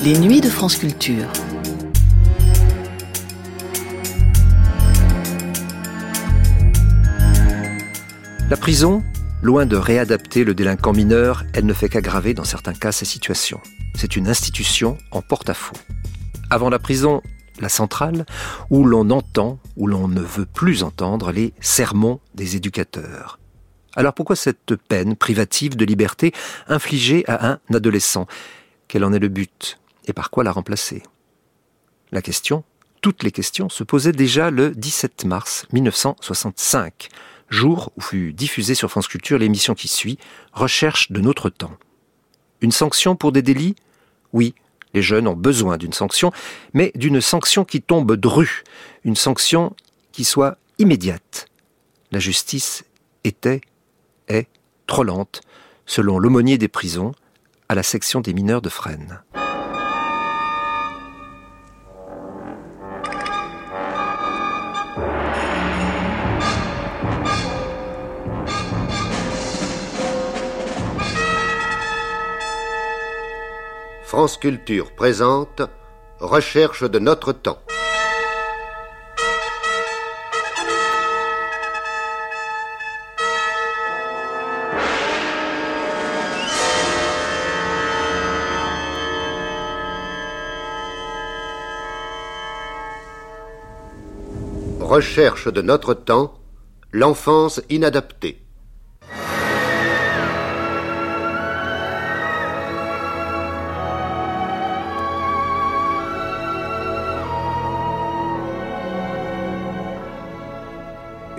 Les nuits de France Culture. La prison, loin de réadapter le délinquant mineur, elle ne fait qu'aggraver dans certains cas sa situation. C'est une institution en porte-à-faux. Avant la prison, la centrale, où l'on entend, où l'on ne veut plus entendre les sermons des éducateurs. Alors pourquoi cette peine privative de liberté infligée à un adolescent? Quel en est le but? Et par quoi la remplacer? La question, toutes les questions, se posaient déjà le 17 mars 1965, jour où fut diffusée sur France Culture l'émission qui suit, Recherche de notre temps. Une sanction pour des délits? Oui, les jeunes ont besoin d'une sanction, mais d'une sanction qui tombe dru, une sanction qui soit immédiate. La justice était, est, trop lente, selon l'aumônier des prisons, à la section des mineurs de Fresnes. Culture présente Recherche de notre temps. Recherche de notre temps, l'enfance inadaptée.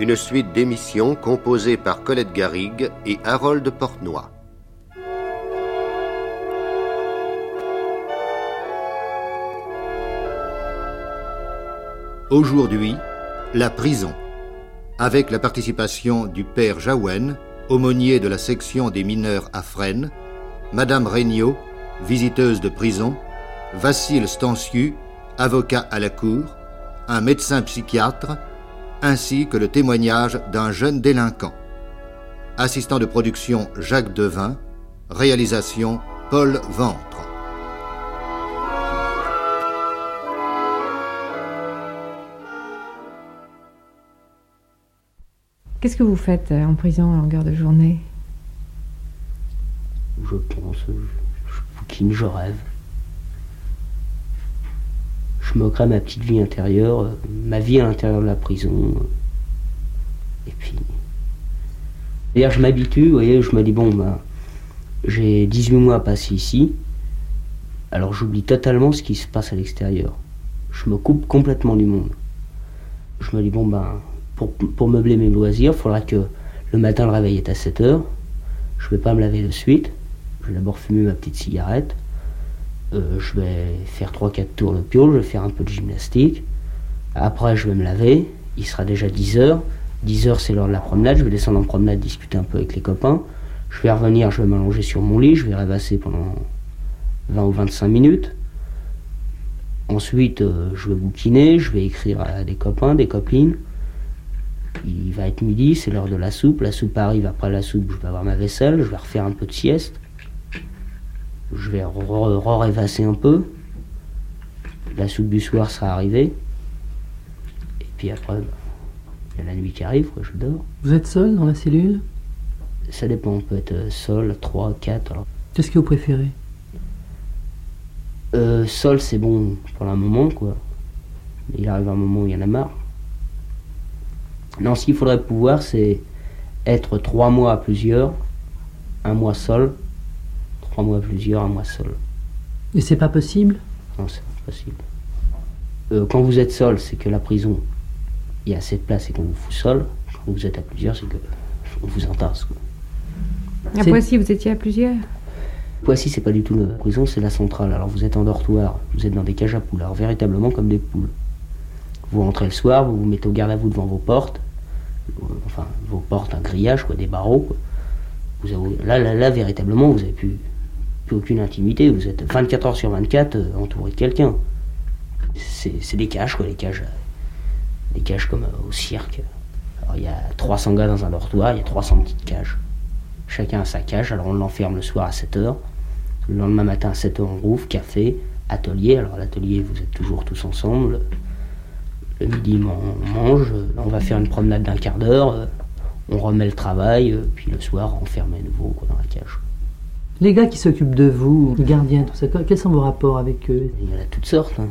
Une suite d'émissions composées par Colette Garrigue et Harold Portnoy. Aujourd'hui, la prison, avec la participation du père Jaouen, aumônier de la section des mineurs à Fresnes, Madame Regnault, visiteuse de prison, Vassil Stanciu, avocat à la cour, un médecin psychiatre, ainsi que le témoignage d'un jeune délinquant. Assistant de production Jacques Devin, réalisation Paul Ventre. Qu'est-ce que vous faites euh, en prison à longueur de journée? Je pense, je bouquine, je rêve je me crée ma petite vie intérieure, ma vie à l'intérieur de la prison. Et puis. D'ailleurs, je m'habitue, vous voyez, je me dis, bon, ben, j'ai 18 mois à passer ici, alors j'oublie totalement ce qui se passe à l'extérieur. Je me coupe complètement du monde. Je me dis, bon, ben, pour, pour meubler mes loisirs, il faudra que le matin le réveil est à 7 heures. Je ne vais pas me laver de suite. Je vais d'abord fumer ma petite cigarette. Euh, je vais faire 3-4 tours de piole, je vais faire un peu de gymnastique. Après, je vais me laver. Il sera déjà 10 heures. 10 heures, c'est l'heure de la promenade. Je vais descendre en promenade, discuter un peu avec les copains. Je vais revenir, je vais m'allonger sur mon lit. Je vais rêvasser pendant 20 ou 25 minutes. Ensuite, euh, je vais bouquiner. Je vais écrire à des copains, des copines. Il va être midi, c'est l'heure de la soupe. La soupe arrive. Après la soupe, je vais avoir ma vaisselle. Je vais refaire un peu de sieste je vais re-rêvasser un peu. La soupe du soir sera arrivée. Et puis après, il y a la nuit qui arrive, quoi, je dors. Vous êtes seul dans la cellule? Ça dépend, on peut être euh, seul, 3, 4. Qu'est-ce que vous préférez? Euh, Seul, c'est bon pour un moment, quoi. Il arrive un moment où il y en a marre. Non, ce qu'il faudrait pouvoir, c'est être trois mois à plusieurs, un mois seul, trois mois plusieurs, un mois seul. Et c'est pas possible? Non, c'est pas possible. Euh, quand vous êtes seul, c'est que la prison, il y a assez de place et qu'on vous fout seul. Quand vous êtes à plusieurs, c'est que on vous entasse. Quoi. À Poissy, vous étiez à plusieurs? Poissy, c'est pas du tout la prison, c'est la centrale. Alors vous êtes en dortoir, vous êtes dans des cages à poules, alors véritablement comme des poules. Vous rentrez le soir, vous vous mettez au garde à vous devant vos portes, enfin vos portes, un grillage, quoi, des barreaux. Vous avez, là, là, là, véritablement, vous avez pu aucune intimité. Vous êtes 24 heures sur 24 euh, entouré de quelqu'un. C'est des cages, quoi, les cages. Euh, des cages comme euh, au cirque. Alors il y a 300 gars dans un dortoir, il y a 300 petites cages. Chacun a sa cage, alors on l'enferme le soir à 7 heures. Le lendemain matin à 7 heures, on rouvre, café, atelier. Alors l'atelier, vous êtes toujours tous ensemble. Le midi, on mange, on va faire une promenade d'un quart d'heure, on remet le travail, puis le soir, on ferme à nouveau dans la cage. Les gars qui s'occupent de vous, les gardiens, tout ça, quels sont vos rapports avec eux Il y en a toutes sortes. hein.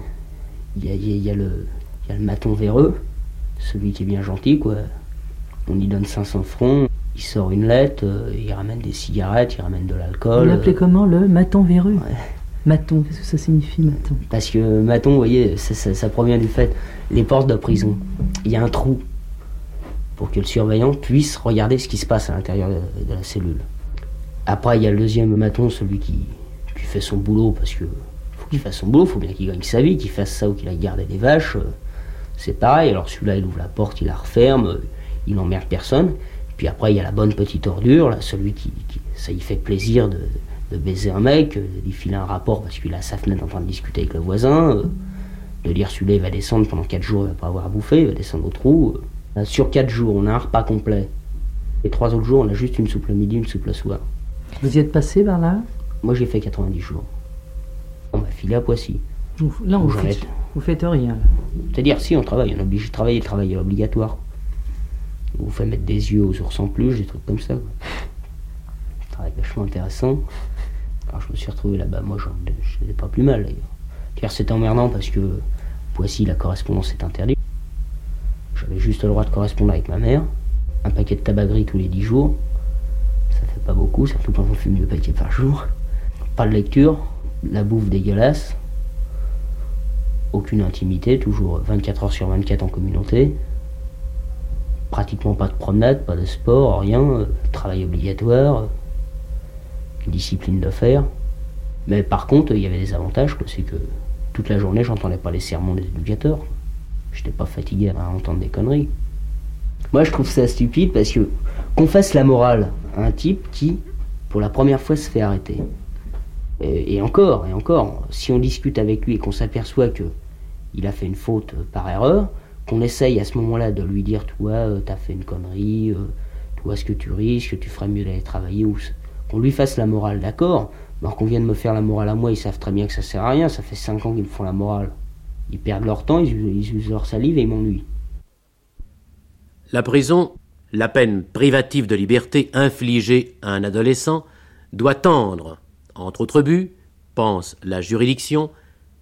Il, y a, il y a le, il y a le maton véreux, celui qui est bien gentil, quoi. On y donne 500 francs, il sort une lettre, euh, il ramène des cigarettes, il ramène de Vous l'alcool. l'appelez comment le maton véreux? Ouais. Maton, qu'est-ce que ça signifie maton? Parce que maton, vous voyez, ça, ça- ça provient du fait, les portes de prison, il y a un trou pour que le surveillant puisse regarder ce qui se passe à l'intérieur de, de la cellule. Après, il y a le deuxième maton, celui qui, fait son boulot, parce que faut qu'il fasse son boulot, faut bien qu'il gagne sa vie, qu'il fasse ça ou qu'il aille garder des vaches. euh, C'est pareil, alors celui-là, il ouvre la porte, il la referme, euh, il n'emmerde personne. Puis après, il y a la bonne petite ordure, celui qui, ça y fait plaisir de, baiser un mec, euh, d'y filer un rapport parce qu'il a sa fenêtre en train de discuter avec le voisin, de dire celui-là il va descendre pendant 4 jours, il va pas avoir à bouffer, il va descendre au trou. Sur 4 jours, on a un repas complet. Les 3 autres jours, on a juste une soupe le midi, une soupe le soir. Vous y êtes passé par là Moi, j'ai fait 90 jours. On m'a filé à Poissy. Vous- Là, vous J'arrête. faites, vous faites rien. là. C'est-à-dire, si on travaille, on est obligé de travailler, le travail est obligatoire. On vous fait mettre des yeux aux ours en peluche, des trucs comme ça. Un travail vachement intéressant. Alors je me suis retrouvé là-bas, moi j'en je n'étais pas plus mal d'ailleurs. Car c'est emmerdant parce que Poissy, la correspondance est interdite. J'avais juste le droit de correspondre avec ma mère. Un paquet de tabac gris tous les 10 jours. Pas beaucoup, surtout quand on fume deux paquets par jour. Pas de lecture, la bouffe dégueulasse aucune intimité, toujours 24 heures sur 24 en communauté. Pratiquement pas de promenade, pas de sport, rien. euh, Travail obligatoire, euh, discipline de fer. Mais par contre, il y avait des avantages, c'est que toute la journée, j'entendais pas les sermons des éducateurs. J'étais pas fatigué à entendre des conneries. Moi, je trouve ça stupide parce que fasse la morale à un type qui, pour la première fois, se fait arrêter. Et, encore, et encore, si on discute avec lui et qu'on s'aperçoit que il a fait une faute euh, par erreur, qu'on essaye à ce moment-là de lui dire, toi, euh, t'as fait une connerie, euh, toi, ce que tu risques, tu ferais mieux d'aller travailler, ou qu'on lui fasse la morale, d'accord, alors qu'on vienne me faire la morale à moi, ils savent très bien que ça sert à rien, ça fait 5 ans qu'ils me font la morale. Ils perdent leur temps, ils usent leur salive et ils m'ennuient. La prison, la peine privative de liberté infligée à un adolescent, doit tendre, entre autres buts, pense la juridiction,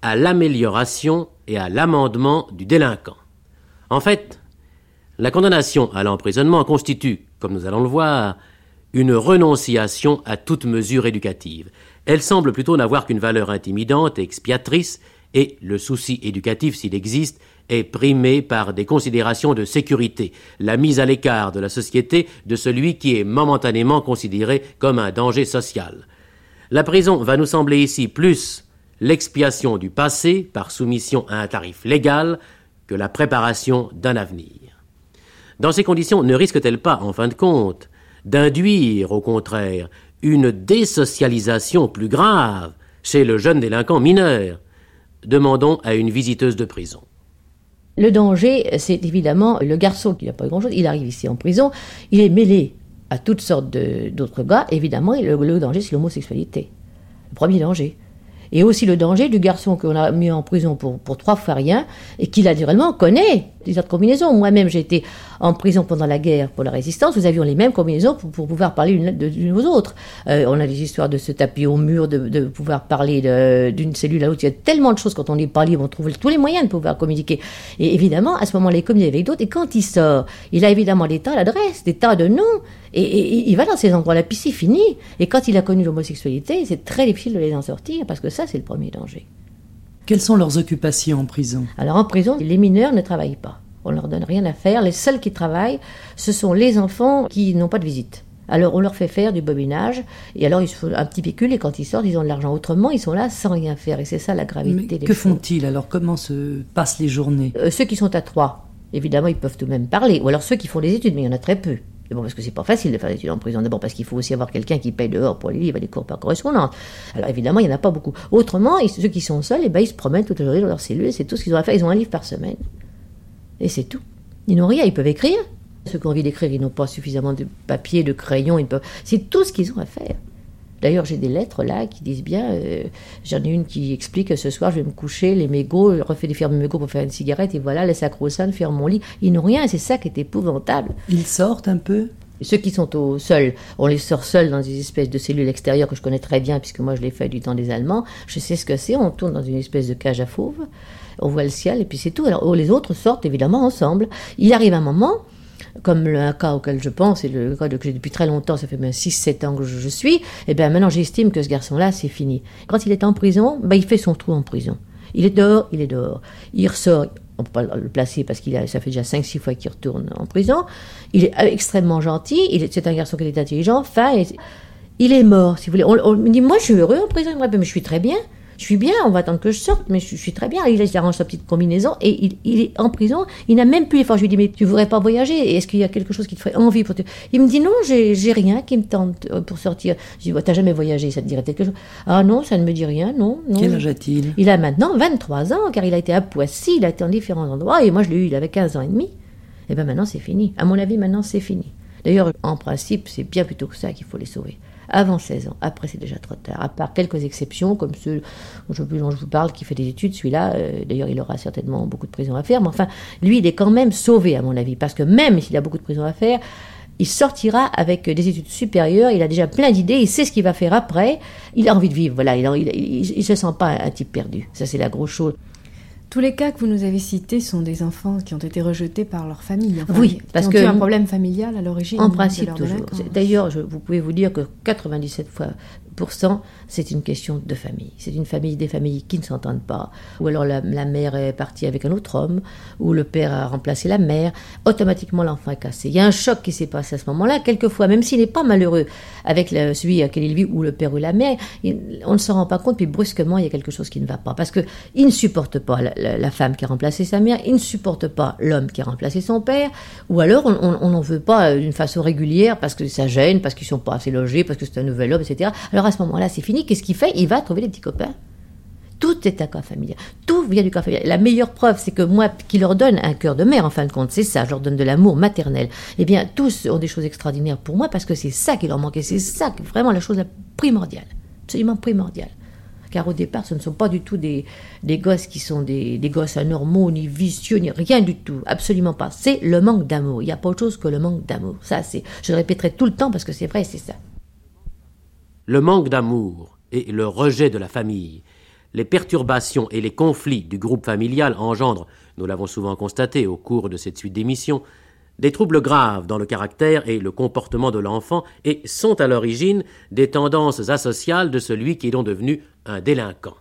à l'amélioration et à l'amendement du délinquant. En fait, la condamnation à l'emprisonnement constitue, comme nous allons le voir, une renonciation à toute mesure éducative. Elle semble plutôt n'avoir qu'une valeur intimidante et expiatrice, et le souci éducatif, s'il existe, est primé par des considérations de sécurité, la mise à l'écart de la société de celui qui est momentanément considéré comme un danger social. La prison va nous sembler ici plus l'expiation du passé par soumission à un tarif légal que la préparation d'un avenir. Dans ces conditions, ne risque-t-elle pas, en fin de compte, d'induire, au contraire, une désocialisation plus grave chez le jeune délinquant mineur? Demandons à une visiteuse de prison. Le danger, c'est évidemment le garçon qui n'a pas grand-chose. Il arrive ici en prison, il est mêlé à toutes sortes d'autres gars. Évidemment, le, danger, c'est l'homosexualité. Le premier danger. Et aussi le danger du garçon qu'on a mis en prison pour, pour trois fois rien et qui, naturellement, connaît les autres combinaisons. Moi-même, j'ai été en prison pendant la guerre pour la résistance. Nous avions les mêmes combinaisons pour, pour pouvoir parler l'une de- d'une aux autres. Euh, on a des histoires de se taper au mur, de, de pouvoir parler d'une cellule à l'autre. Il y a tellement de choses quand on est pas libre, on trouve tous les moyens de pouvoir communiquer. Et évidemment, à ce moment-là, il communique avec d'autres. Et quand il sort, il a évidemment des tas d'adresses, des tas de noms. Et, et- et il va dans ces endroits-là, puis c'est fini. Et quand il a connu l'homosexualité, c'est très difficile de les en sortir, parce que ça, c'est le premier danger. Quelles sont leurs occupations en prison? Alors en prison, les mineurs ne travaillent pas. On leur donne rien à faire. Les seuls qui travaillent, ce sont les enfants qui n'ont pas de visite. Alors on leur fait faire du bobinage, et alors ils se font un petit pécule, et quand ils sortent, ils ont de l'argent. Autrement, ils sont là sans rien faire, et c'est ça la Mais gravité des que font-ils alors? Comment se passent les journées? Euh, Ceux qui sont à trois, évidemment, ils peuvent tout de même parler. Ou alors ceux qui font des études, mais il y en a très peu. Mais bon, parce que c'est pas facile de faire des études en prison. D'abord parce qu'il faut aussi avoir quelqu'un qui paye dehors pour les livres et les cours par correspondance. Alors évidemment, il n'y en a pas beaucoup. Autrement, ceux qui sont seuls, eh ben, ils se promènent toute la journée dans leur cellule, et c'est tout ce qu'ils ont à faire. Ils ont un livre par semaine. Et c'est tout. Ils n'ont rien, ils peuvent écrire. Ceux qui ont envie d'écrire, ils n'ont pas suffisamment de papier, de crayon, peuvent... c'est tout ce qu'ils ont à faire. D'ailleurs, j'ai des lettres là qui disent bien. euh, J'en ai une qui explique que ce soir, je vais me coucher, les mégots, je refais des fermes mégots pour faire une cigarette, et voilà, les sacro-saints, faire mon lit. Ils n'ont rien, c'est ça qui est épouvantable. Ils sortent un peu? Ceux qui sont au seuls, on les sort seuls dans des espèces de cellules extérieures que je connais très bien, puisque moi je l'ai fait du temps des Allemands. Je sais ce que c'est, on tourne dans une espèce de cage à fauve, on voit le ciel, et puis c'est tout. Alors oh, les autres sortent évidemment ensemble. Il arrive un moment, comme le cas auquel je pense, et le cas que j'ai depuis très longtemps, ça fait bien 6-7 ans que je, suis, et bien maintenant j'estime que ce garçon-là, c'est fini. Quand il est en prison, ben, il fait son trou en prison. Il est dehors, il est dehors. Il ressort, on peut pas le placer parce qu'il a, ça fait déjà 5-6 fois qu'il retourne en prison. Il est extrêmement gentil, il est, c'est un garçon qui est intelligent, fin, et il est mort, si vous voulez. On, on me dit, moi je suis heureux en prison, il me répond, mais je suis très bien. Je suis bien, on va attendre que je sorte, mais je, je suis très bien. Il, il arrange sa petite combinaison et il, il est en prison. Il n'a même plus l'effort. Je lui dis, mais tu voudrais pas voyager? Est-ce qu'il y a quelque chose qui te ferait envie pour te... Il me dit, non, j'ai rien qui me tente euh, pour sortir. Je dis, bah, t'as jamais voyagé, ça te dirait quelque chose Ah non, ça ne me dit rien, non. non. Quel âge a-t-il? Il a maintenant 23 ans, car il a été à Poissy, il a été en différents endroits, et moi je l'ai eu, il avait 15 ans et demi. Et bien maintenant c'est fini. À mon avis, maintenant c'est fini. D'ailleurs, en principe, c'est bien plutôt que ça qu'il faut les sauver. Avant 16 ans, après c'est déjà trop tard. À part quelques exceptions, comme ceux dont je, vous parle, qui fait des études, celui-là, euh, d'ailleurs il aura certainement beaucoup de prison à faire, mais enfin, lui il est quand même sauvé à mon avis, parce que même s'il a beaucoup de prison à faire, il sortira avec des études supérieures, il a déjà plein d'idées, il sait ce qu'il va faire après, il a envie de vivre, voilà, il ne se sent pas un type perdu. Ça c'est la grosse chose. Tous les cas que vous nous avez cités sont des enfants qui ont été rejetés par leur famille. enfin, Oui, qui parce que- eu un problème familial à l'origine. En principe, toujours. D'ailleurs, vous pouvez vous dire que 97 fois pour cent, c'est une question de famille. C'est une famille, des familles qui ne s'entendent pas. Ou alors la, la mère est partie avec un autre homme, ou le père a remplacé la mère. Automatiquement, l'enfant est cassé. Il y a un choc qui s'est passé à ce moment-là. Quelquefois, même s'il n'est pas malheureux avec le- celui à quel il vit, ou le père ou la mère, il- on ne s'en rend pas compte, puis brusquement, il y a quelque chose qui ne va pas. Parce que il ne supporte pas la, la- femme qui a remplacé sa mère, il ne supporte pas l'homme qui a remplacé son père, ou alors on n'en veut pas d'une façon régulière parce que ça gêne, parce qu'ils sont pas assez logés, parce que c'est un nouvel homme, etc. Alors à ce moment-là, c'est fini. Qu'est-ce qu'il fait? Il va trouver des petits copains. Tout est un cas familial. Tout vient du cas familial. La meilleure preuve, c'est que moi, qui leur donne un cœur de mère, en fin de compte, c'est ça, je leur donne de l'amour maternel. Eh bien, tous ont des choses extraordinaires pour moi parce que c'est ça qui leur manquait. C'est ça, vraiment la chose primordiale. Absolument primordiale. Car au départ, ce ne sont pas du tout des, des gosses qui sont des, des gosses anormaux, ni vicieux, ni rien du tout. Absolument pas. C'est le manque d'amour. Il n'y a pas autre chose que le manque d'amour. Ça, c'est, je le répéterai tout le temps parce que c'est vrai, c'est ça. Le manque d'amour et le rejet de la famille, les perturbations et les conflits du groupe familial engendrent, nous l'avons souvent constaté au cours de cette suite d'émissions, des troubles graves dans le caractère et le comportement de l'enfant et sont à l'origine des tendances asociales de celui qui est donc devenu un délinquant.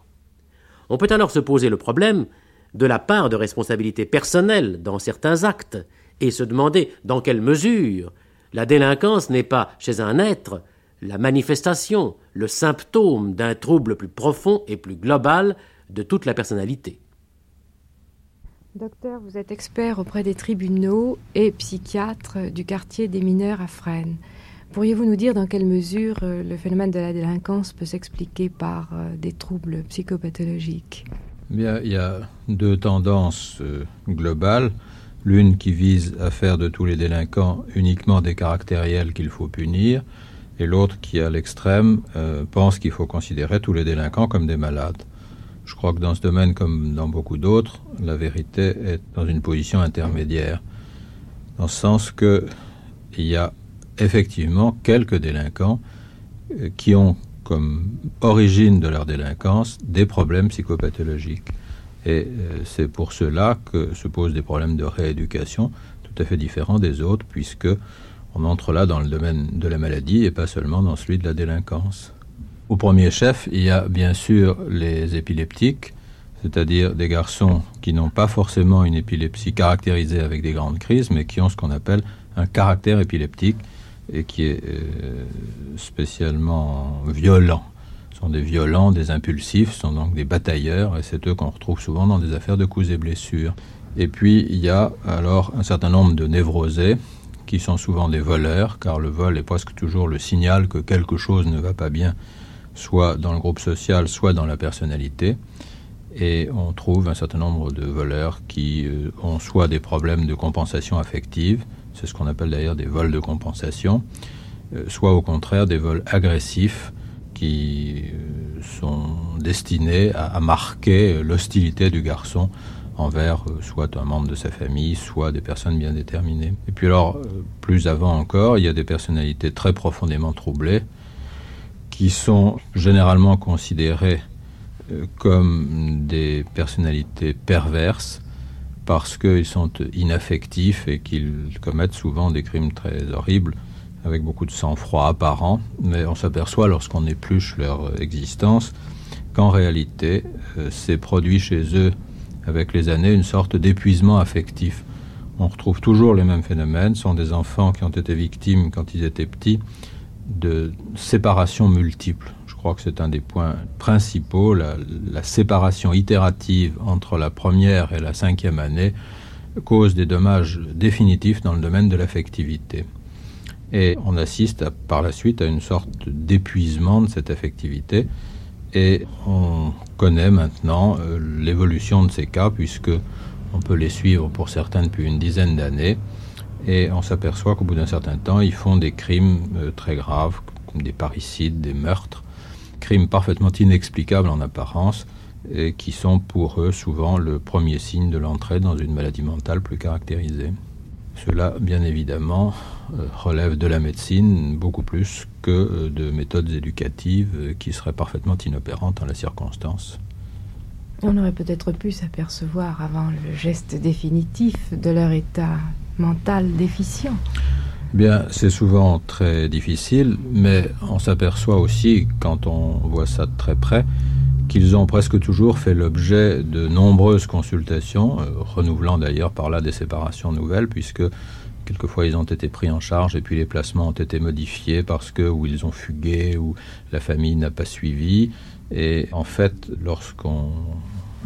On peut alors se poser le problème de la part de responsabilité personnelle dans certains actes et se demander dans quelle mesure la délinquance n'est pas chez un être la manifestation, le symptôme d'un trouble plus profond et plus global de toute la personnalité. Docteur, vous êtes expert auprès des tribunaux et psychiatre du quartier des mineurs à Fresnes. Pourriez-vous nous dire dans quelle mesure euh, le phénomène de la délinquance peut s'expliquer par euh, des troubles psychopathologiques? Bien, il y a deux tendances euh, globales. L'une qui vise à faire de tous les délinquants uniquement des caractériels qu'il faut punir, et l'autre qui, à l'extrême, pense qu'il faut considérer tous les délinquants comme des malades. Je crois que dans ce domaine, comme dans beaucoup d'autres, la vérité est dans une position intermédiaire, dans ce sens que il y a effectivement quelques délinquants euh, qui ont comme origine de leur délinquance des problèmes psychopathologiques. Et euh, c'est pour cela que se posent des problèmes de rééducation tout à fait différents des autres, puisque on entre là dans le domaine de la maladie et pas seulement dans celui de la délinquance. Au premier chef, il y a bien sûr les épileptiques, c'est-à-dire des garçons qui n'ont pas forcément une épilepsie caractérisée avec des grandes crises, mais qui ont ce qu'on appelle un caractère épileptique et qui est euh, spécialement violent. Ce sont des violents, des impulsifs, ce sont donc des batailleurs, et c'est eux qu'on retrouve souvent dans des affaires de coups et blessures. Et puis il y a alors un certain nombre de névrosés, qui sont souvent des voleurs, car le vol est presque toujours le signal que quelque chose ne va pas bien, soit dans le groupe social, soit dans la personnalité. Et on trouve un certain nombre de voleurs qui euh, ont soit des problèmes de compensation affective, c'est ce qu'on appelle d'ailleurs des vols de compensation, euh, soit au contraire des vols agressifs qui euh, sont destinés à, marquer l'hostilité du garçon envers euh, soit un membre de sa famille, soit des personnes bien déterminées. Et puis alors, plus avant encore, il y a des personnalités très profondément troublées qui sont généralement considérées comme des personnalités perverses parce qu'ils sont inaffectifs et qu'ils commettent souvent des crimes très horribles avec beaucoup de sang-froid apparent, mais on s'aperçoit lorsqu'on épluche leur existence qu'en réalité, euh, c'est produit chez eux avec les années une sorte d'épuisement affectif. On retrouve toujours les mêmes phénomènes, ce sont des enfants qui ont été victimes quand ils étaient petits de séparations multiples. Je crois que c'est un des points principaux, la, séparation itérative entre la première et la cinquième année cause des dommages définitifs dans le domaine de l'affectivité. Et on assiste par la suite à une sorte d'épuisement de cette affectivité. Et on connaît maintenant euh, l'évolution de ces cas, puisque on peut les suivre pour certains depuis une dizaine d'années. Et on s'aperçoit qu'au bout d'un certain temps, ils font des crimes euh, très graves, comme des parricides, des meurtres, crimes parfaitement inexplicables en apparence, et qui sont pour eux souvent le premier signe de l'entrée dans une maladie mentale plus caractérisée. Cela, bien évidemment, euh, relève de la médecine beaucoup plus que euh, de méthodes éducatives euh, qui seraient parfaitement inopérantes en la circonstance. On aurait peut-être pu s'apercevoir avant le geste définitif de leur état mental déficient. Bien, c'est souvent très difficile, mais on s'aperçoit aussi, quand on voit ça de très près, qu'ils ont presque toujours fait l'objet de nombreuses consultations, renouvelant d'ailleurs par là des séparations nouvelles, puisque Quelquefois, ils ont été pris en charge et puis les placements ont été modifiés parce que ou ils ont fugué ou la famille n'a pas suivi. Et en fait, lorsqu'on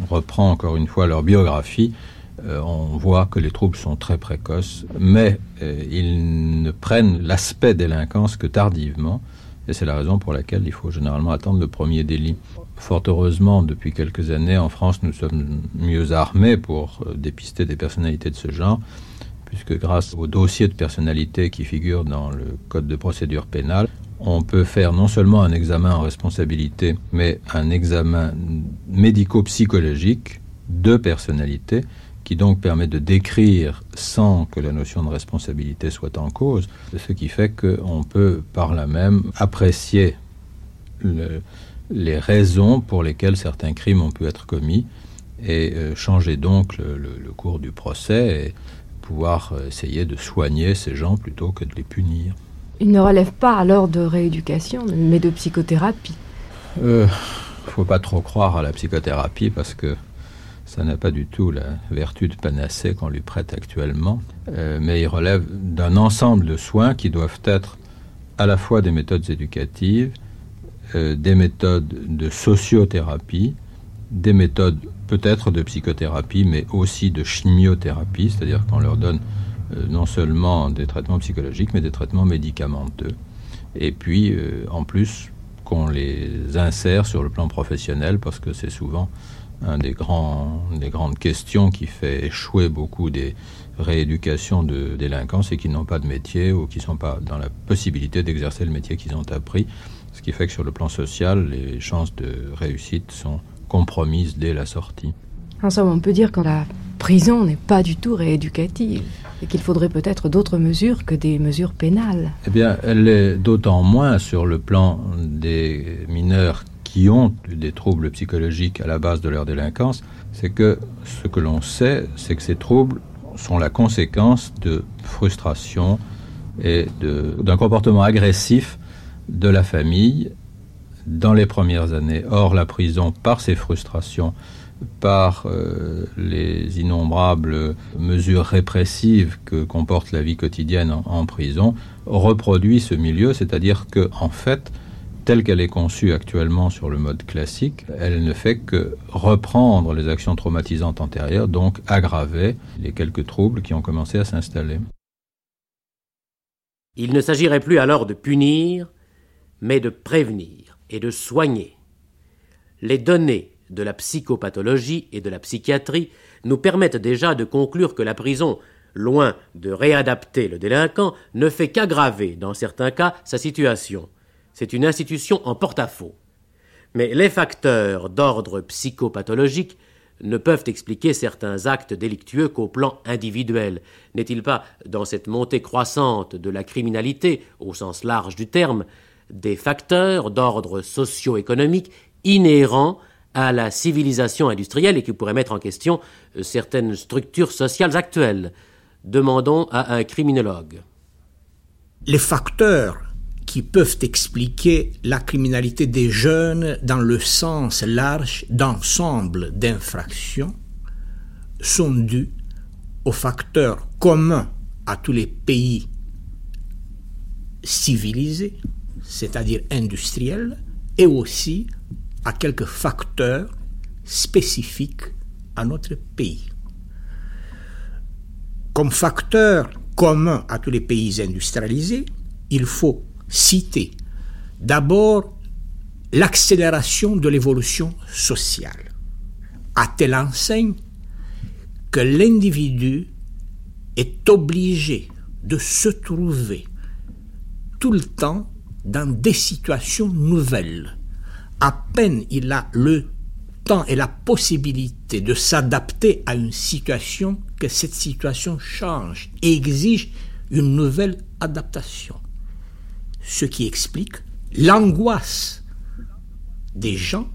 reprend encore une fois leur biographie, euh, on voit que les troubles sont très précoces, mais euh, ils ne prennent l'aspect délinquance que tardivement. Et c'est la raison pour laquelle il faut généralement attendre le premier délit. Fort heureusement, depuis quelques années, en France, nous sommes mieux armés pour euh, dépister des personnalités de ce genre puisque grâce au dossier de personnalité qui figure dans le Code de procédure pénale, on peut faire non seulement un examen en responsabilité, mais un examen médico-psychologique de personnalité, qui donc permet de décrire sans que la notion de responsabilité soit en cause, ce qui fait qu'on peut par là même apprécier le, les raisons pour lesquelles certains crimes ont pu être commis et euh, changer donc le, le, le cours du procès. Et, pouvoir euh, essayer de soigner ces gens plutôt que de les punir. Il ne relève pas alors de rééducation, mais de psychothérapie. Il euh, ne faut pas trop croire à la psychothérapie parce que ça n'a pas du tout la vertu de panacée qu'on lui prête actuellement, euh, mais il relève d'un ensemble de soins qui doivent être à la fois des méthodes éducatives, euh, des méthodes de sociothérapie, des méthodes peut-être de psychothérapie, mais aussi de chimiothérapie, c'est-à-dire qu'on leur donne euh, non seulement des traitements psychologiques, mais des traitements médicamenteux. Et puis, en plus, qu'on les insère sur le plan professionnel, parce que c'est souvent un des, grands, des grandes questions qui fait échouer beaucoup des rééducations de délinquants, c'est qu'ils n'ont pas de métier ou qu'ils ne sont pas dans la possibilité d'exercer le métier qu'ils ont appris. Ce qui fait que sur le plan social, les chances de réussite sont compromise dès la sortie. En somme, on peut dire que la prison n'est pas du tout rééducative et qu'il faudrait peut-être d'autres mesures que des mesures pénales. Eh bien, elle est d'autant moins sur le plan des mineurs qui ont des troubles psychologiques à la base de leur délinquance, c'est que ce que l'on sait, c'est que ces troubles sont la conséquence de frustration et d'un comportement agressif de la famille dans les premières années. Or, la prison, par ses frustrations, par euh, les innombrables mesures répressives que comporte la vie quotidienne en, en prison, reproduit ce milieu, c'est-à-dire que, en fait, telle qu'elle est conçue actuellement sur le mode classique, elle ne fait que reprendre les actions traumatisantes antérieures, donc aggraver les quelques troubles qui ont commencé à s'installer. Il ne s'agirait plus alors de punir, mais de prévenir et de soigner. Les données de la psychopathologie et de la psychiatrie nous permettent déjà de conclure que la prison, loin de réadapter le délinquant, ne fait qu'aggraver, dans certains cas, sa situation. C'est une institution en porte-à-faux. Mais les facteurs d'ordre psychopathologique ne peuvent expliquer certains actes délictueux qu'au plan individuel. N'est-il pas, dans cette montée croissante de la criminalité, au sens large du terme, des facteurs d'ordre socio-économique inhérents à la civilisation industrielle et qui pourraient mettre en question certaines structures sociales actuelles? Demandons à un criminologue. Les facteurs qui peuvent expliquer la criminalité des jeunes dans le sens large d'ensemble d'infractions sont dus aux facteurs communs à tous les pays civilisés, c'est-à-dire industriels, et aussi à quelques facteurs spécifiques à notre pays. Comme facteur commun à tous les pays industrialisés, il faut citer d'abord l'accélération de l'évolution sociale, à telle enseigne que l'individu est obligé de se trouver tout le temps dans des situations nouvelles. À peine il a le temps et la possibilité de s'adapter à une situation que cette situation change et exige une nouvelle adaptation ce qui explique l'angoisse des gens,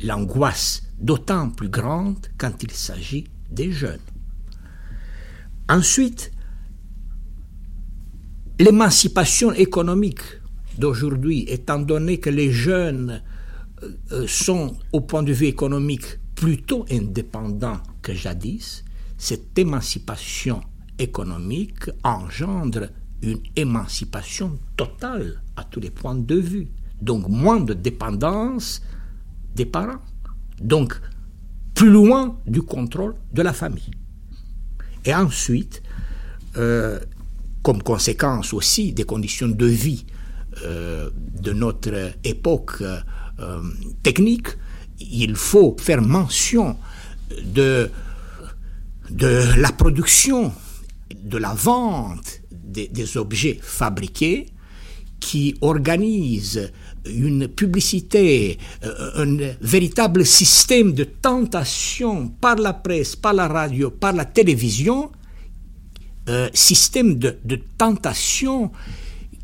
l'angoisse d'autant plus grande quand il s'agit des jeunes. Ensuite, l'émancipation économique d'aujourd'hui, étant donné que les jeunes euh, sont, au point de vue économique, plutôt indépendants que jadis, cette émancipation économique engendre une émancipation totale à tous les points de vue. Donc moins de dépendance des parents. Donc plus loin du contrôle de la famille. Et ensuite, euh, comme conséquence aussi des conditions de vie euh, de notre époque euh, technique, il faut faire mention de, de la production, de la vente des, objets fabriqués qui organisent une publicité, euh, un véritable système de tentation par la presse, par la radio, par la télévision, euh, système de, de, tentation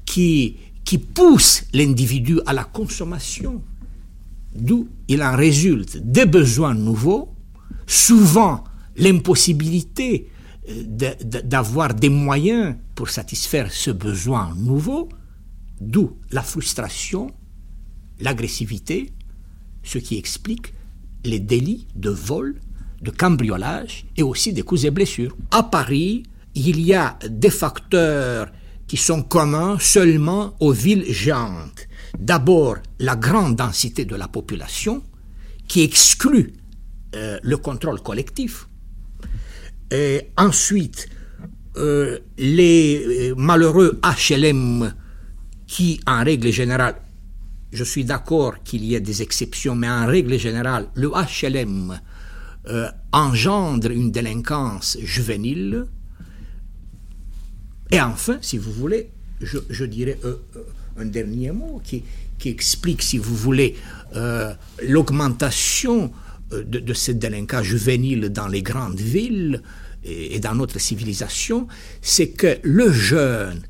qui, qui pousse l'individu à la consommation, d'où il en résulte des besoins nouveaux, souvent l'impossibilité d'avoir des moyens pour satisfaire ce besoin nouveau, d'où la frustration, l'agressivité, ce qui explique les délits de vol, de cambriolage et aussi des coups et blessures. À Paris, il y a des facteurs qui sont communs seulement aux villes géantes. D'abord, la grande densité de la population qui exclut euh, le contrôle collectif ensuite, euh, les euh, malheureux HLM qui, en règle générale, je suis d'accord qu'il y ait des exceptions, mais en règle générale, le HLM euh, engendre une délinquance juvénile. Et enfin, si vous voulez, je, dirais un dernier mot qui, qui, explique, si vous voulez, l'augmentation euh, de, cette délinquance juvénile dans les grandes villes et, dans notre civilisation, c'est que le jeune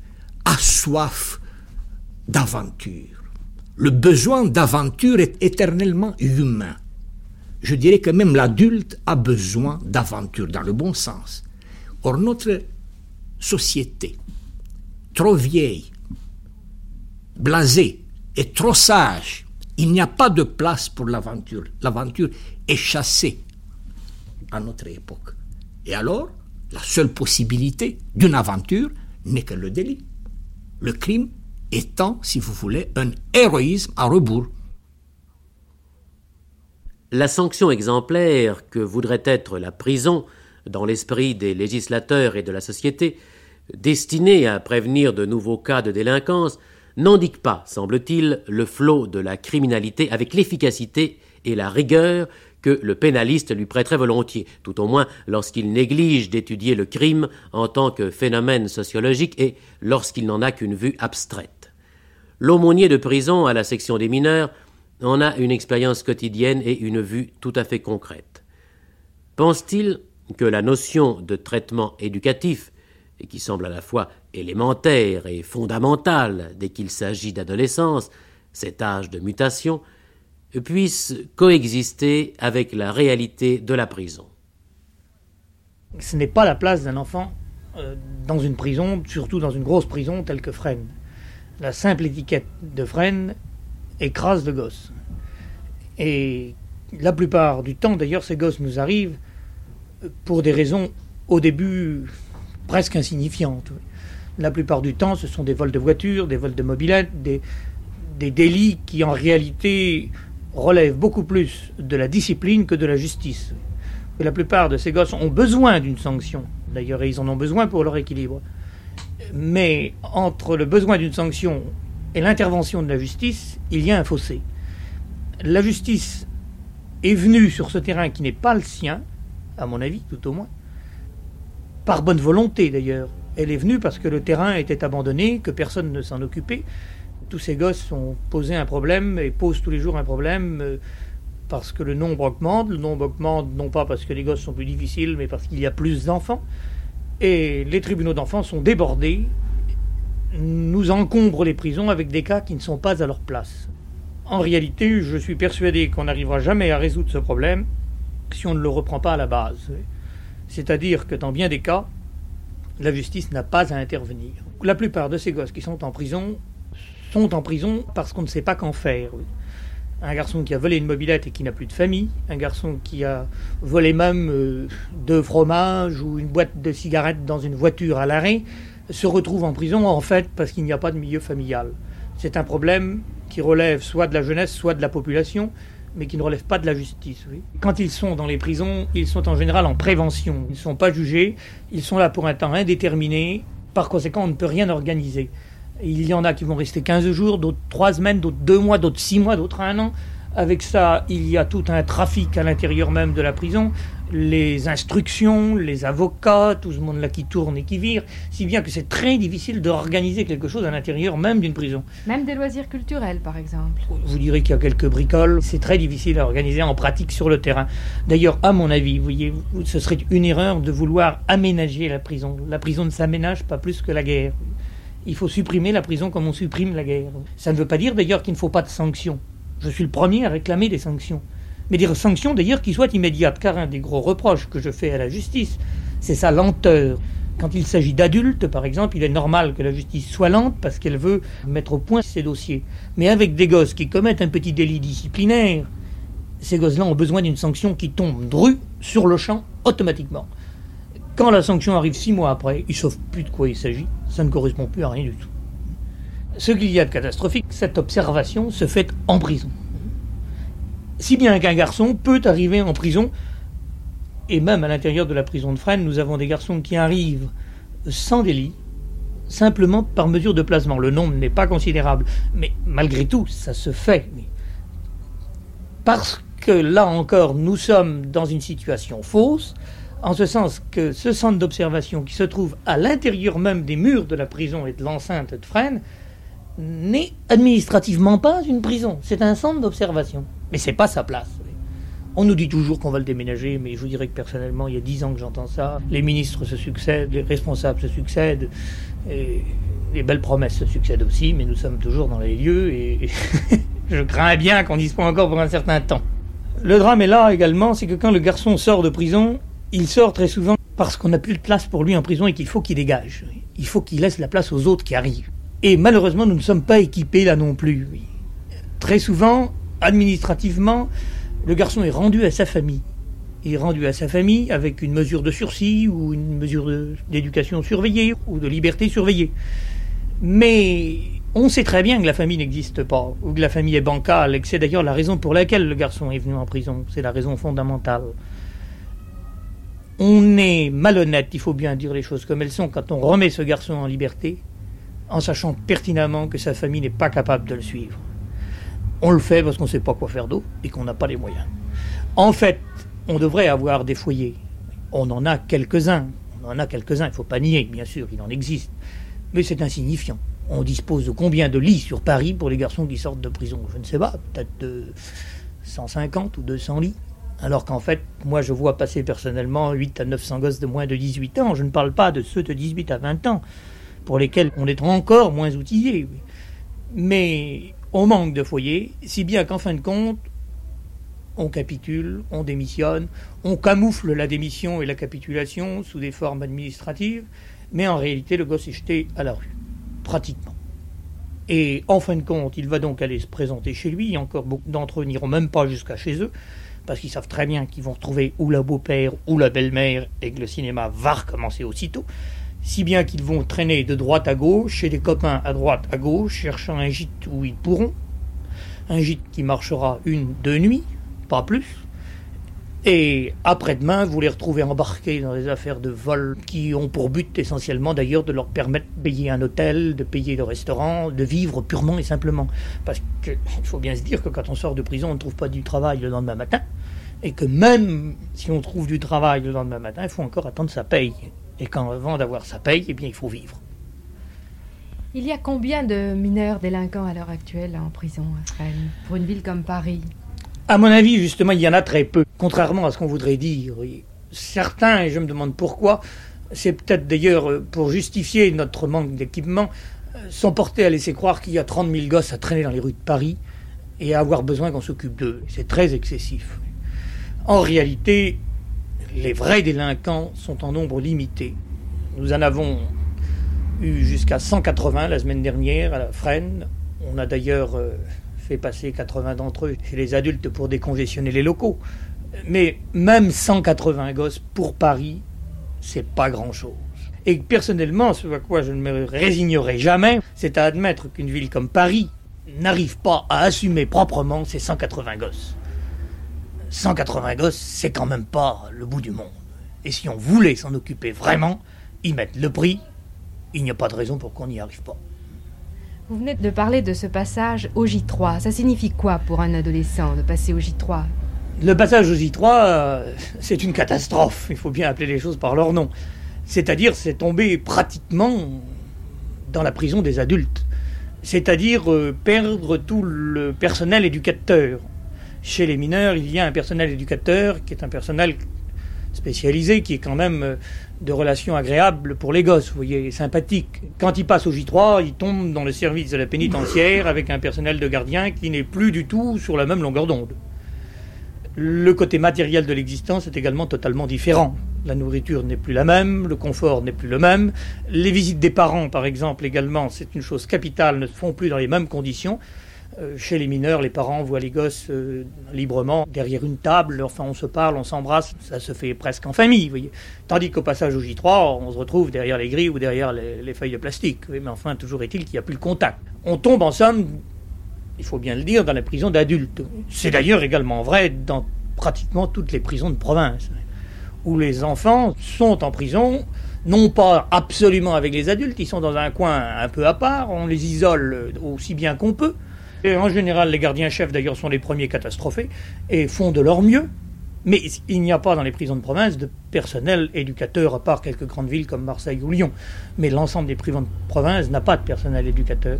a soif d'aventure. Le besoin d'aventure est éternellement humain. Je dirais que même l'adulte a besoin d'aventure dans le bon sens. Or, notre société, trop vieille, blasée et trop sage, il n'y a pas de place pour l'aventure. L'aventure est chassée à notre époque. Et alors, la seule possibilité d'une aventure n'est que le délit. Le crime étant, si vous voulez, un héroïsme à rebours. La sanction exemplaire que voudrait être la prison dans l'esprit des législateurs et de la société, destinée à prévenir de nouveaux cas de délinquance, n'indique pas, semble-t-il, le flot de la criminalité avec l'efficacité et la rigueur que le pénaliste lui prêterait volontiers, tout au moins lorsqu'il néglige d'étudier le crime en tant que phénomène sociologique et lorsqu'il n'en a qu'une vue abstraite. l'aumônier de prison à la section des mineurs en a une expérience quotidienne et une vue tout à fait concrète. Pense-t-il que la notion de traitement éducatif, et qui semble à la fois élémentaire et fondamentale dès qu'il s'agit d'adolescence, cet âge de mutation, puisse coexister avec la réalité de la prison. Ce n'est pas la place d'un enfant euh, dans une prison, surtout dans une grosse prison telle que Fresnes. La simple étiquette de Fresnes écrase le gosse. Et la plupart du temps, d'ailleurs, ces gosses nous arrivent pour des raisons au début presque insignifiantes. La plupart du temps, ce sont des vols de voitures, des vols de mobilettes, des délits qui en réalité relèvent beaucoup plus de la discipline que de la justice. Et la plupart de ces gosses ont besoin d'une sanction. D'ailleurs, ils en ont besoin pour leur équilibre. Mais entre le besoin d'une sanction et l'intervention de la justice, il y a un fossé. La justice est venue sur ce terrain qui n'est pas le sien, à mon avis, tout au moins. Par bonne volonté d'ailleurs. Elle est venue parce que le terrain était abandonné, que personne ne s'en occupait. Tous ces gosses ont posé un problème et posent tous les jours un problème euh, parce que le nombre augmente. Le nombre augmente non pas parce que les gosses sont plus difficiles, mais parce qu'il y a plus d'enfants. Et les tribunaux d'enfants sont débordés, nous encombrent les prisons avec des cas qui ne sont pas à leur place. En réalité, je suis persuadé qu'on n'arrivera jamais à résoudre ce problème si on ne le reprend pas à la base. C'est-à-dire que dans bien des cas, la justice n'a pas à intervenir. La plupart de ces gosses qui sont en prison sont en prison parce qu'on ne sait pas qu'en faire. Un garçon qui a volé une mobilette et qui n'a plus de famille, un garçon qui a volé même euh, deux fromages ou une boîte de cigarettes dans une voiture à l'arrêt, se retrouve en prison en fait parce qu'il n'y a pas de milieu familial. C'est un problème qui relève soit de la jeunesse, soit de la population, mais qui ne relèvent pas de la justice. Quand ils sont dans les prisons, ils sont en général en prévention. Ils ne sont pas jugés, ils sont là pour un temps indéterminé. Par conséquent, on ne peut rien organiser. Il y en a qui vont rester 15 jours, d'autres 3 semaines, d'autres 2 mois, d'autres 6 mois, d'autres 1 an. Avec ça, il y a tout un trafic à l'intérieur même de la prison les instructions, les avocats, tout ce monde-là qui tourne et qui vire, si bien que c'est très difficile d'organiser quelque chose à l'intérieur même d'une prison. Même des loisirs culturels, par exemple. Vous direz qu'il y a quelques bricoles, c'est très difficile à organiser en pratique sur le terrain. D'ailleurs, à mon avis, vous voyez, ce serait une erreur de vouloir aménager la prison. La prison ne s'aménage pas plus que la guerre. Il faut supprimer la prison comme on supprime la guerre. Ça ne veut pas dire d'ailleurs qu'il ne faut pas de sanctions. Je suis le premier à réclamer des sanctions mais des sanctions d'ailleurs qui soient immédiates, car un des gros reproches que je fais à la justice, c'est sa lenteur. Quand il s'agit d'adultes, par exemple, il est normal que la justice soit lente parce qu'elle veut mettre au point ses dossiers. Mais avec des gosses qui commettent un petit délit disciplinaire, ces gosses-là ont besoin d'une sanction qui tombe dru sur le champ automatiquement. Quand la sanction arrive six mois après, ils ne savent plus de quoi il s'agit, ça ne correspond plus à rien du tout. Ce qu'il y a de catastrophique, cette observation se fait en prison. Si bien qu'un garçon peut arriver en prison, et même à l'intérieur de la prison de Fresnes, nous avons des garçons qui arrivent sans délit, simplement par mesure de placement. Le nombre n'est pas considérable, mais malgré tout, ça se fait. Parce que là encore, nous sommes dans une situation fausse, en ce sens que ce centre d'observation qui se trouve à l'intérieur même des murs de la prison et de l'enceinte de Fresnes n'est administrativement pas une prison, c'est un centre d'observation. Mais c'est pas sa place. On nous dit toujours qu'on va le déménager, mais je vous dirais que personnellement, il y a dix ans que j'entends ça. Les ministres se succèdent, les responsables se succèdent, et les belles promesses se succèdent aussi, mais nous sommes toujours dans les lieux et je crains bien qu'on y soit encore pour un certain temps. Le drame est là également, c'est que quand le garçon sort de prison, il sort très souvent parce qu'on n'a plus de place pour lui en prison et qu'il faut qu'il dégage. Il faut qu'il laisse la place aux autres qui arrivent. Et malheureusement, nous ne sommes pas équipés là non plus. Très souvent, administrativement, le garçon est rendu à sa famille. Il est rendu à sa famille avec une mesure de sursis ou une mesure d'éducation surveillée ou de liberté surveillée. Mais on sait très bien que la famille n'existe pas, ou que la famille est bancale, et que c'est d'ailleurs la raison pour laquelle le garçon est venu en prison. C'est la raison fondamentale. On est malhonnête, il faut bien dire les choses comme elles sont, quand on remet ce garçon en liberté, en sachant pertinemment que sa famille n'est pas capable de le suivre. On le fait parce qu'on ne sait pas quoi faire d'eau et qu'on n'a pas les moyens. En fait, on devrait avoir des foyers. On en a quelques-uns. On en a quelques-uns, il ne faut pas nier, bien sûr, il en existe. Mais c'est insignifiant. On dispose de combien de lits sur Paris pour les garçons qui sortent de prison? Je ne sais pas, peut-être de 150 ou 200 lits. Alors qu'en fait, moi je vois passer personnellement 8 à 900 gosses de moins de 18 ans. Je ne parle pas de ceux de 18 à 20 ans, pour lesquels on est encore moins outillé. Mais on manque de foyers, si bien qu'en fin de compte, on capitule, on démissionne, on camoufle la démission et la capitulation sous des formes administratives, mais en réalité le gosse est jeté à la rue, pratiquement. Et en fin de compte, il va donc aller se présenter chez lui, encore beaucoup d'entre eux n'iront même pas jusqu'à chez eux, parce qu'ils savent très bien qu'ils vont retrouver ou la beau-père ou la belle-mère et que le cinéma va recommencer aussitôt, si bien qu'ils vont traîner de droite à gauche, chez des copains à droite à gauche, cherchant un gîte où ils pourront, un gîte qui marchera une, deux nuits, pas plus, et après-demain, vous les retrouvez embarqués dans des affaires de vol qui ont pour but essentiellement d'ailleurs de leur permettre de payer un hôtel, de payer le restaurant, de vivre purement et simplement. Parce qu'il faut bien se dire que quand on sort de prison, on ne trouve pas du travail le lendemain matin. Et que même si on trouve du travail le lendemain matin, il faut encore attendre sa paye. Et qu'avant d'avoir sa paye, eh bien, il faut vivre. Il y a combien de mineurs délinquants à l'heure actuelle en prison à Fresnes, pour une ville comme Paris? À mon avis, justement, il y en a très peu, contrairement à ce qu'on voudrait dire. Certains, et je me demande pourquoi, c'est peut-être d'ailleurs euh, pour justifier notre manque d'équipement, euh, sont portés à laisser croire qu'il y a 30 000 gosses à traîner dans les rues de Paris et à avoir besoin qu'on s'occupe d'eux. C'est très excessif. En réalité, les vrais délinquants sont en nombre limité. Nous en avons eu jusqu'à 180 la semaine dernière à la Fresne. On a d'ailleurs euh, fait passer 80 d'entre eux chez les adultes pour décongestionner les locaux. Mais même 180 gosses pour Paris, c'est pas grand-chose. Et personnellement, ce à quoi je ne me résignerai jamais, c'est à admettre qu'une ville comme Paris n'arrive pas à assumer proprement ces 180 gosses. 180 gosses, c'est quand même pas le bout du monde. Et si on voulait s'en occuper vraiment, y mettre le prix, il n'y a pas de raison pour qu'on n'y arrive pas. Vous venez de parler de ce passage au J3. Ça signifie quoi pour un adolescent de passer au J3 Le passage au J3, euh, c'est une catastrophe. Il faut bien appeler les choses par leur nom. C'est-à-dire, c'est tomber pratiquement dans la prison des adultes. C'est-à-dire euh, perdre tout le personnel éducateur. Chez les mineurs, il y a un personnel éducateur qui est un personnel spécialisé, qui est quand même euh, de relations agréables pour les gosses, vous voyez, sympathiques. Quand ils passent au J3, ils tombent dans le service de la pénitentiaire avec un personnel de gardien qui n'est plus du tout sur la même longueur d'onde. Le côté matériel de l'existence est également totalement différent. La nourriture n'est plus la même, le confort n'est plus le même. Les visites des parents, par exemple, également, c'est une chose capitale, ne se font plus dans les mêmes conditions. Euh, chez les mineurs, les parents voient les gosses euh, librement derrière une table, enfin on se parle, on s'embrasse, ça se fait presque en famille, voyez. Tandis qu'au passage au J3, on se retrouve derrière les grilles ou derrière les, feuilles de plastique. mais enfin, toujours est-il qu'il n'y a plus le contact. On tombe en somme, il faut bien le dire, dans la prison d'adultes. C'est d'ailleurs également vrai dans pratiquement toutes les prisons de province, où les enfants sont en prison, non pas absolument avec les adultes, ils sont dans un coin un peu à part, on les isole aussi bien qu'on peut. En général, les gardiens-chefs, d'ailleurs, sont les premiers catastrophés et font de leur mieux. Mais il n'y a pas dans les prisons de province de personnel éducateur, à part quelques grandes villes comme Marseille ou Lyon. Mais l'ensemble des prisons de province n'a pas de personnel éducateur.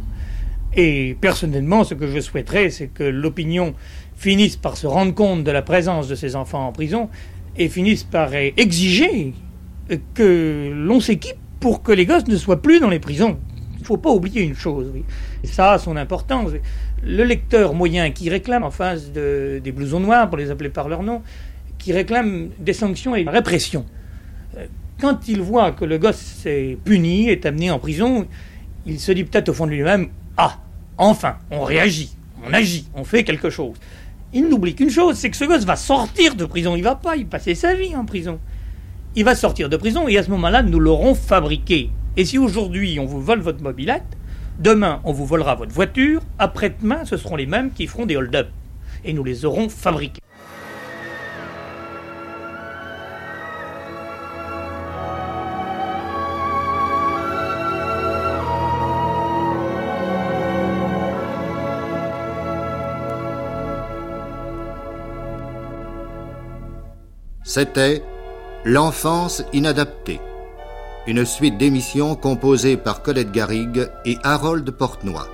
Et personnellement, ce que je souhaiterais, c'est que l'opinion finisse par se rendre compte de la présence de ces enfants en prison et finisse par exiger que l'on s'équipe pour que les gosses ne soient plus dans les prisons. Faut pas oublier une chose, oui. ça a son importance le lecteur moyen qui réclame en face des blousons noirs, pour les appeler par leur nom, qui réclame des sanctions et une répression. Euh, quand il voit que le gosse est puni, est amené en prison, il se dit peut-être au fond de lui-même Ah, enfin, on réagit, on agit, on fait quelque chose. Il n'oublie qu'une chose, c'est que ce gosse va sortir de prison. Il va pas y passer sa vie en prison. Il va sortir de prison et à ce moment-là, nous l'aurons fabriqué. Et si aujourd'hui on vous vole votre mobilette, Demain, on vous volera votre voiture. Après-demain, ce seront les mêmes qui feront des hold-up. Et nous les aurons fabriqués. C'était L'enfance inadaptée, une suite d'émissions composées par Colette Garrigue et Harold Portenoy.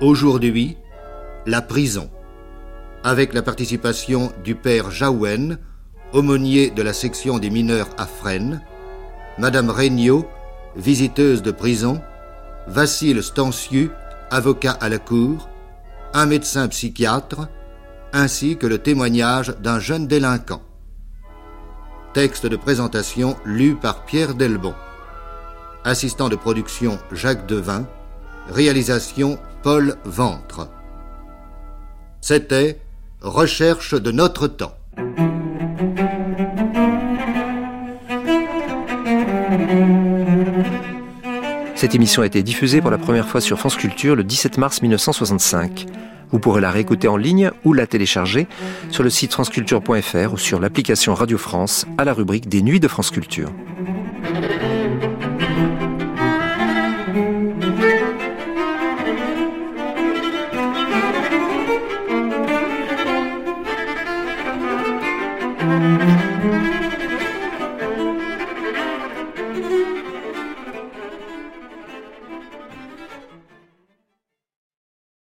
Aujourd'hui, la prison, avec la participation du père Jaouen, aumônier de la section des mineurs à Fresnes, Madame Regnault, visiteuse de prison, Vassile Stanciu, avocat à la cour, un médecin psychiatre, ainsi que le témoignage d'un jeune délinquant. Texte de présentation lu par Pierre Delbon. Assistant de production Jacques Devin. Réalisation Paul Ventre. C'était Recherche de notre temps. Cette émission a été diffusée pour la première fois sur France Culture le 17 mars 1965. Vous pourrez la réécouter en ligne ou la télécharger sur le site franceculture.fr ou sur l'application Radio France à la rubrique des Nuits de France Culture.